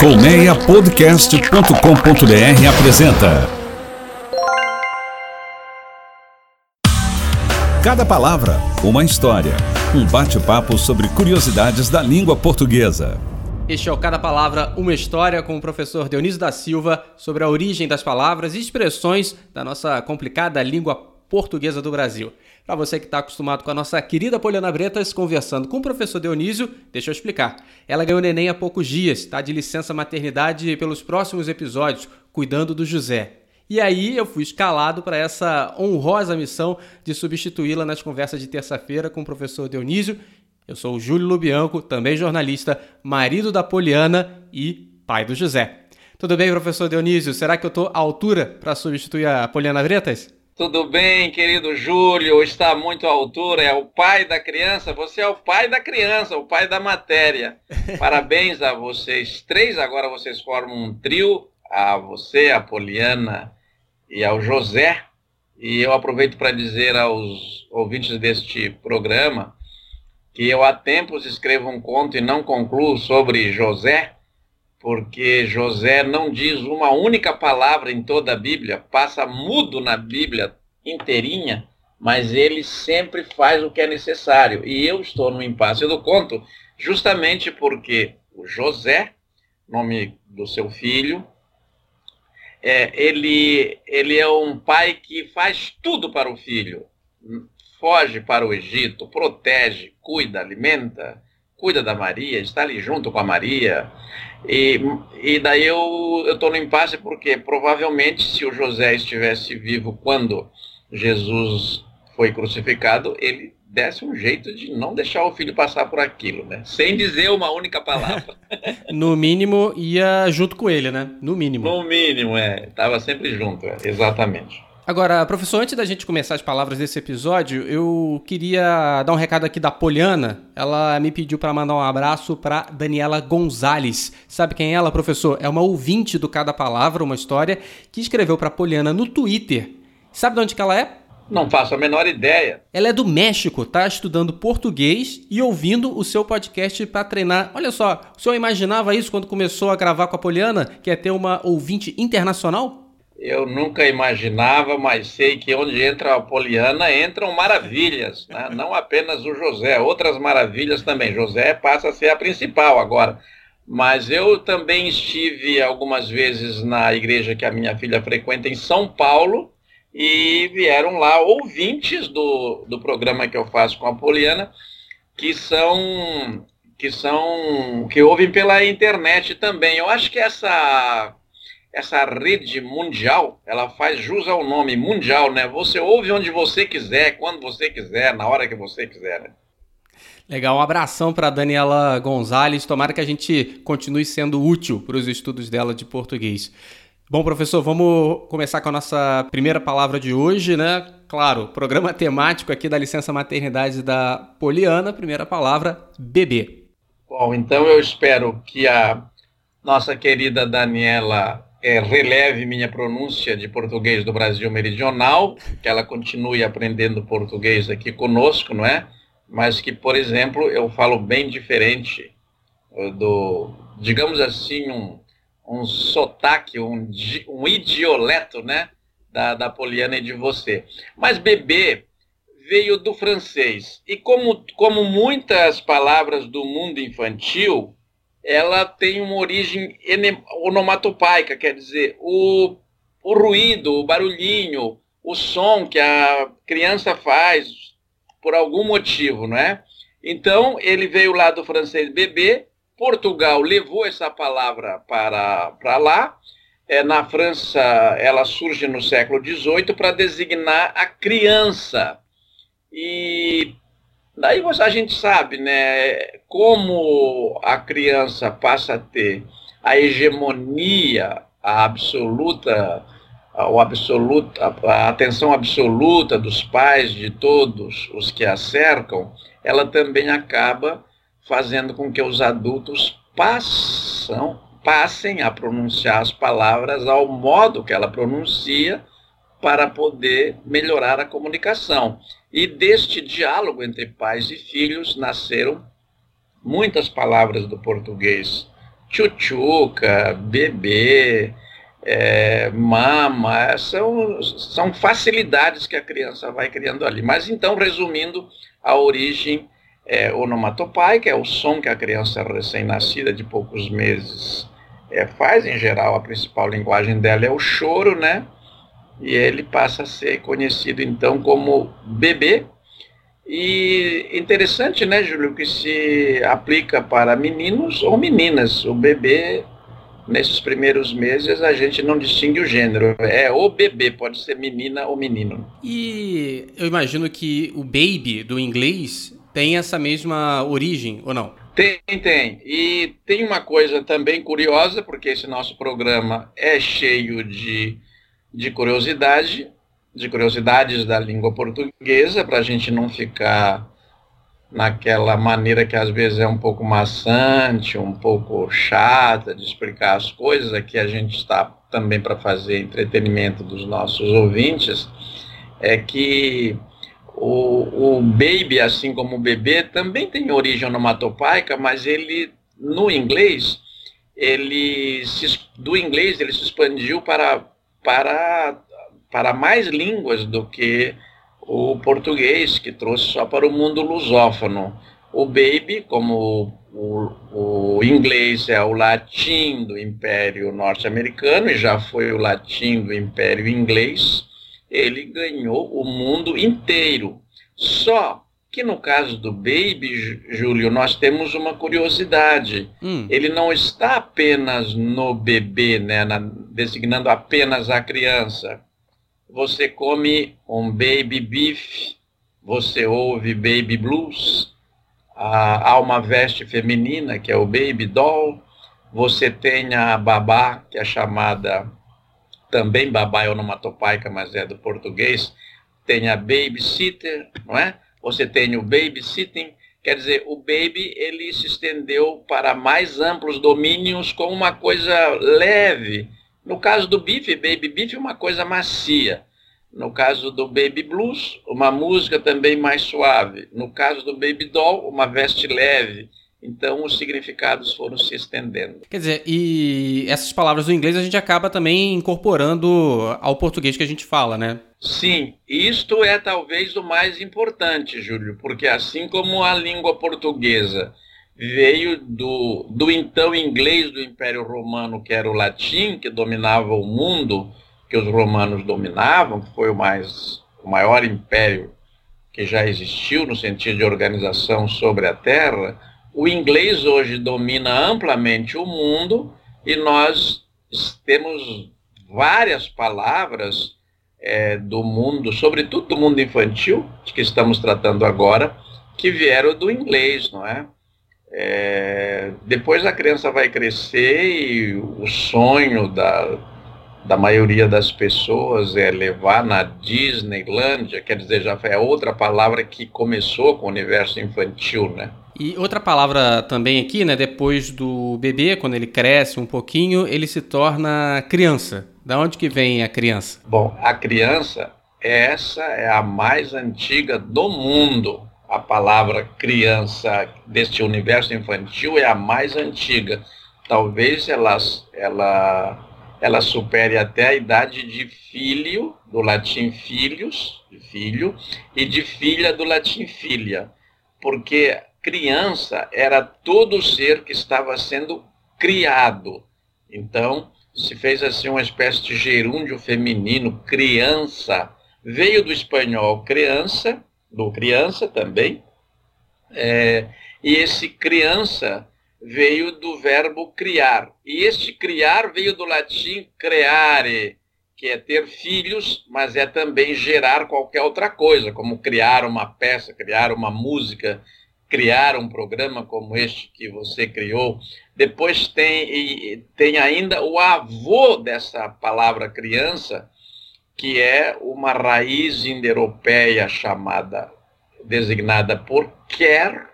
Colmeiapodcast.com.br apresenta Cada palavra, uma história. Um bate-papo sobre curiosidades da língua portuguesa. Este é o Cada Palavra, uma história com o professor Dionísio da Silva sobre a origem das palavras e expressões da nossa complicada língua portuguesa do Brasil. Para você que está acostumado com a nossa querida Poliana Bretas conversando com o professor Dionísio, deixa eu explicar. Ela ganhou neném há poucos dias, está de licença maternidade pelos próximos episódios, cuidando do José. E aí eu fui escalado para essa honrosa missão de substituí-la nas conversas de terça-feira com o professor Dionísio. Eu sou o Júlio Lubianco, também jornalista, marido da Poliana e pai do José. Tudo bem, professor Dionísio? Será que eu estou à altura para substituir a Poliana Bretas? Tudo bem, querido Júlio? Está muito à altura, é o pai da criança. Você é o pai da criança, o pai da matéria. Parabéns a vocês três. Agora vocês formam um trio, a você, a Poliana e ao José. E eu aproveito para dizer aos ouvintes deste programa que eu há tempos escrevo um conto e não concluo sobre José, porque José não diz uma única palavra em toda a Bíblia, passa mudo na Bíblia inteirinha, mas ele sempre faz o que é necessário. E eu estou no impasse do conto justamente porque o José, nome do seu filho, é, ele, ele é um pai que faz tudo para o filho. Foge para o Egito, protege, cuida, alimenta, cuida da Maria, está ali junto com a Maria. E, e daí eu estou no impasse porque provavelmente se o José estivesse vivo quando Jesus foi crucificado, ele desse um jeito de não deixar o filho passar por aquilo, né? Sem dizer uma única palavra. no mínimo, ia junto com ele, né? No mínimo. No mínimo, é. Estava sempre junto, é. exatamente. Agora, professor, antes da gente começar as palavras desse episódio, eu queria dar um recado aqui da Poliana. Ela me pediu para mandar um abraço para Daniela Gonzalez. Sabe quem é ela, professor? É uma ouvinte do Cada Palavra, uma história, que escreveu para Poliana no Twitter. Sabe de onde que ela é? Não faço a menor ideia. Ela é do México, tá estudando português e ouvindo o seu podcast para treinar. Olha só, o senhor imaginava isso quando começou a gravar com a Poliana, que é ter uma ouvinte internacional? Eu nunca imaginava, mas sei que onde entra a Poliana entram maravilhas, né? não apenas o José, outras maravilhas também. José passa a ser a principal agora. Mas eu também estive algumas vezes na igreja que a minha filha frequenta em São Paulo e vieram lá ouvintes do, do programa que eu faço com a Poliana, que são que são que ouvem pela internet também. Eu acho que essa essa rede mundial, ela faz jus ao nome mundial, né? Você ouve onde você quiser, quando você quiser, na hora que você quiser, né? Legal, um abração para Daniela Gonzalez. Tomara que a gente continue sendo útil para os estudos dela de português. Bom, professor, vamos começar com a nossa primeira palavra de hoje, né? Claro, programa temático aqui da licença maternidade da Poliana, primeira palavra, bebê. Bom, então eu espero que a nossa querida Daniela é, releve minha pronúncia de português do Brasil Meridional, que ela continue aprendendo português aqui conosco, não é? Mas que, por exemplo, eu falo bem diferente eh, do, digamos assim, um, um sotaque, um, um idioleto, né? Da, da Poliana e de você. Mas bebê veio do francês. E como, como muitas palavras do mundo infantil, ela tem uma origem onomatopaica, quer dizer, o, o ruído, o barulhinho, o som que a criança faz por algum motivo, não é? Então, ele veio lá do francês bebê, Portugal levou essa palavra para, para lá, é, na França ela surge no século XVIII para designar a criança. E Daí a gente sabe, né, como a criança passa a ter a hegemonia, a absoluta, o absoluta, a atenção absoluta dos pais, de todos os que a cercam, ela também acaba fazendo com que os adultos passam, passem a pronunciar as palavras ao modo que ela pronuncia para poder melhorar a comunicação. E deste diálogo entre pais e filhos nasceram muitas palavras do português chuchuca, bebê, é, mama, são, são facilidades que a criança vai criando ali. Mas então, resumindo, a origem é onomatopaica, é o som que a criança recém-nascida de poucos meses é, faz, em geral, a principal linguagem dela é o choro, né? E ele passa a ser conhecido então como bebê. E interessante, né, Júlio, que se aplica para meninos ou meninas. O bebê, nesses primeiros meses, a gente não distingue o gênero. É o bebê, pode ser menina ou menino. E eu imagino que o baby do inglês tem essa mesma origem, ou não? Tem, tem. E tem uma coisa também curiosa, porque esse nosso programa é cheio de, de curiosidade, de curiosidades da língua portuguesa, para a gente não ficar naquela maneira que às vezes é um pouco maçante, um pouco chata de explicar as coisas. Aqui a gente está também para fazer entretenimento dos nossos ouvintes, é que o, o baby, assim como o bebê, também tem origem onomatopaica, mas ele, no inglês, ele se, do inglês ele se expandiu para, para, para mais línguas do que o português, que trouxe só para o mundo lusófono. O baby, como o, o inglês é o latim do Império Norte-Americano e já foi o latim do Império Inglês, ele ganhou o mundo inteiro. Só que no caso do Baby, Júlio, nós temos uma curiosidade. Hum. Ele não está apenas no bebê, né, na, designando apenas a criança. Você come um baby beef, você ouve baby blues, há uma veste feminina, que é o baby doll, você tem a babá, que é chamada também babá é onomatopaica, mas é do português, tem a babysitter, não é? Você tem o babysitting, quer dizer, o baby ele se estendeu para mais amplos domínios com uma coisa leve. No caso do bife, baby beef é uma coisa macia. No caso do Baby Blues, uma música também mais suave. No caso do Baby Doll, uma veste leve. Então os significados foram se estendendo. Quer dizer, e essas palavras do inglês a gente acaba também incorporando ao português que a gente fala, né? Sim, isto é talvez o mais importante, Júlio, porque assim como a língua portuguesa veio do, do então inglês do Império Romano, que era o latim, que dominava o mundo, que os romanos dominavam, que foi o, mais, o maior império que já existiu no sentido de organização sobre a terra, o inglês hoje domina amplamente o mundo e nós temos várias palavras é, do mundo, sobretudo do mundo infantil, de que estamos tratando agora, que vieram do inglês, não é? é depois a criança vai crescer e o sonho da, da maioria das pessoas é levar na Disneylandia, quer dizer, já é outra palavra que começou com o universo infantil, né? E outra palavra também aqui, né? Depois do bebê, quando ele cresce um pouquinho, ele se torna criança. Da onde que vem a criança? Bom, a criança, essa é a mais antiga do mundo. A palavra criança deste universo infantil é a mais antiga. Talvez ela, ela, ela supere até a idade de filho, do latim filhos, filho, e de filha, do latim filha. Porque criança era todo ser que estava sendo criado. Então, se fez assim uma espécie de gerúndio feminino, criança. Veio do espanhol criança, do criança também, é, e esse criança veio do verbo criar. E este criar veio do latim creare, que é ter filhos, mas é também gerar qualquer outra coisa, como criar uma peça, criar uma música, criar um programa como este que você criou. Depois tem, tem ainda o avô dessa palavra criança, que é uma raiz indo-europeia chamada, designada por quer,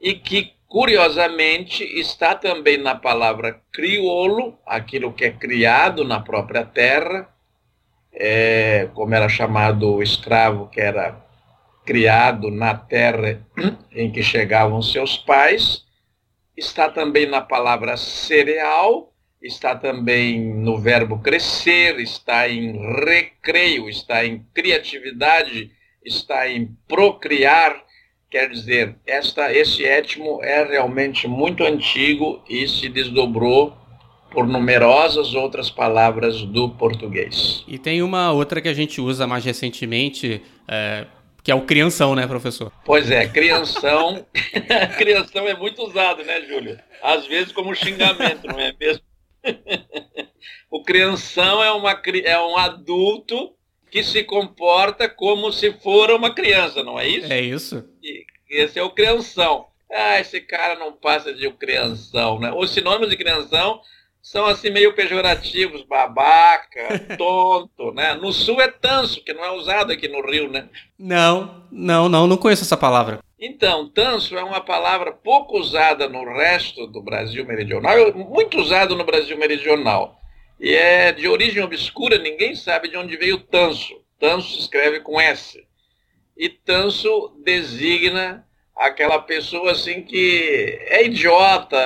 e que, curiosamente, está também na palavra crioulo, aquilo que é criado na própria terra, é, como era chamado o escravo que era criado na terra em que chegavam seus pais, está também na palavra cereal, está também no verbo crescer, está em recreio, está em criatividade, está em procriar. Quer dizer, esta, esse étimo é realmente muito antigo e se desdobrou por numerosas outras palavras do português. E tem uma outra que a gente usa mais recentemente, é, que é o crianção, né, professor? Pois é, crianção. crianção é muito usado, né, Júlio? Às vezes como xingamento, não é mesmo? o crianção é, uma, é um adulto que se comporta como se for uma criança, não é isso? É isso. E esse é o crianção. Ah, esse cara não passa de um crianção, né? Os sinônimos de crianção são assim meio pejorativos, babaca, tonto, né? No sul é tanso, que não é usado aqui no Rio, né? Não, não, não, não conheço essa palavra. Então, tanso é uma palavra pouco usada no resto do Brasil meridional, muito usado no Brasil meridional. E é de origem obscura, ninguém sabe de onde veio tanso. Tanso se escreve com S. E tanso designa aquela pessoa assim que é idiota.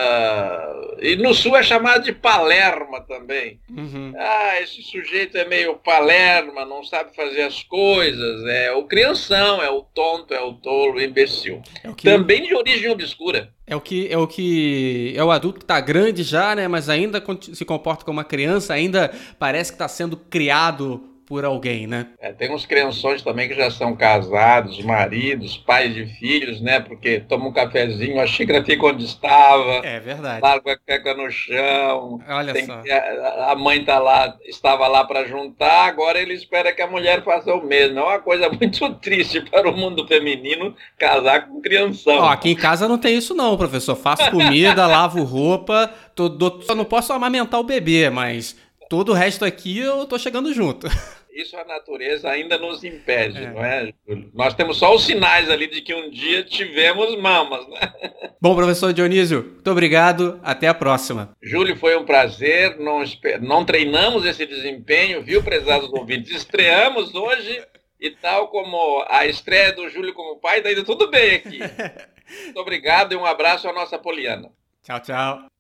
E no sul é chamado de palerma também. Uhum. Ah, esse sujeito é meio palerma, não sabe fazer as coisas. É o crianção, é o tonto, é o tolo, o imbecil. É o que... Também de origem obscura. É o que é o que é o adulto que está grande já, né? Mas ainda se comporta como uma criança, ainda parece que está sendo criado por alguém, né? É, tem uns crianções também que já são casados, maridos, pais de filhos, né? Porque toma um cafezinho, a xícara fica onde estava. É verdade. Larga a caca no chão. Olha só. A, a, mãe tá lá, estava lá para juntar, agora ele espera que a mulher faça o mesmo. É uma coisa muito triste para o mundo feminino casar com crianção. Ó, aqui em casa não tem isso não, professor. Faço comida, lavo roupa, tô, tô, só não posso amamentar o bebê, mas todo o resto aqui eu tô chegando junto. Isso a natureza ainda nos impede, é. não é? Nós temos só os sinais ali de que um dia tivemos mamas, né? Bom, professor Dionísio, muito obrigado. Até a próxima. Júlio, foi um prazer. Não, não treinamos esse desempenho, viu, prezados ouvintes? Estreamos hoje e tal como a estreia do Júlio como pai, tá indo tudo bem aqui. Muito obrigado e um abraço à nossa Poliana. Tchau, tchau.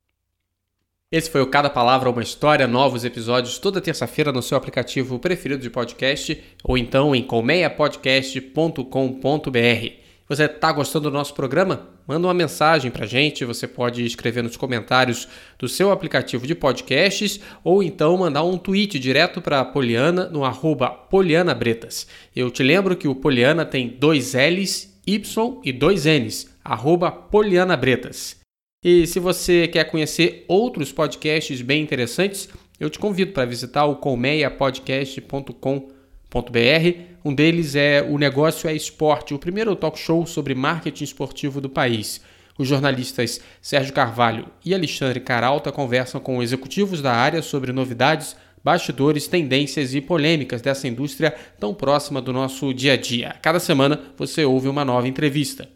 Esse foi o Cada Palavra Uma História, novos episódios toda terça-feira no seu aplicativo preferido de podcast ou então em colmeiapodcast.com.br. Você está gostando do nosso programa? Manda uma mensagem para gente, você pode escrever nos comentários do seu aplicativo de podcasts ou então mandar um tweet direto para a Poliana no arroba Poliana Bretas. Eu te lembro que o Poliana tem dois L's, Y e dois N's, arroba Poliana Bretas. E se você quer conhecer outros podcasts bem interessantes, eu te convido para visitar o colmeiapodcast.com.br. Um deles é O Negócio é Esporte, o primeiro talk show sobre marketing esportivo do país. Os jornalistas Sérgio Carvalho e Alexandre Caralta conversam com executivos da área sobre novidades, bastidores, tendências e polêmicas dessa indústria tão próxima do nosso dia a dia. Cada semana você ouve uma nova entrevista.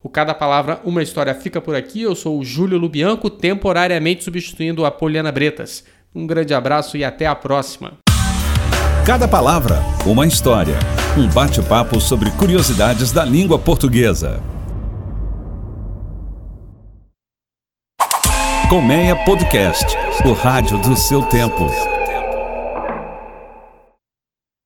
O Cada Palavra, uma história fica por aqui. Eu sou o Júlio Lubianco, temporariamente substituindo a Poliana Bretas. Um grande abraço e até a próxima. Cada Palavra, uma história. Um bate-papo sobre curiosidades da língua portuguesa. Colmeia Podcast, o rádio do seu tempo.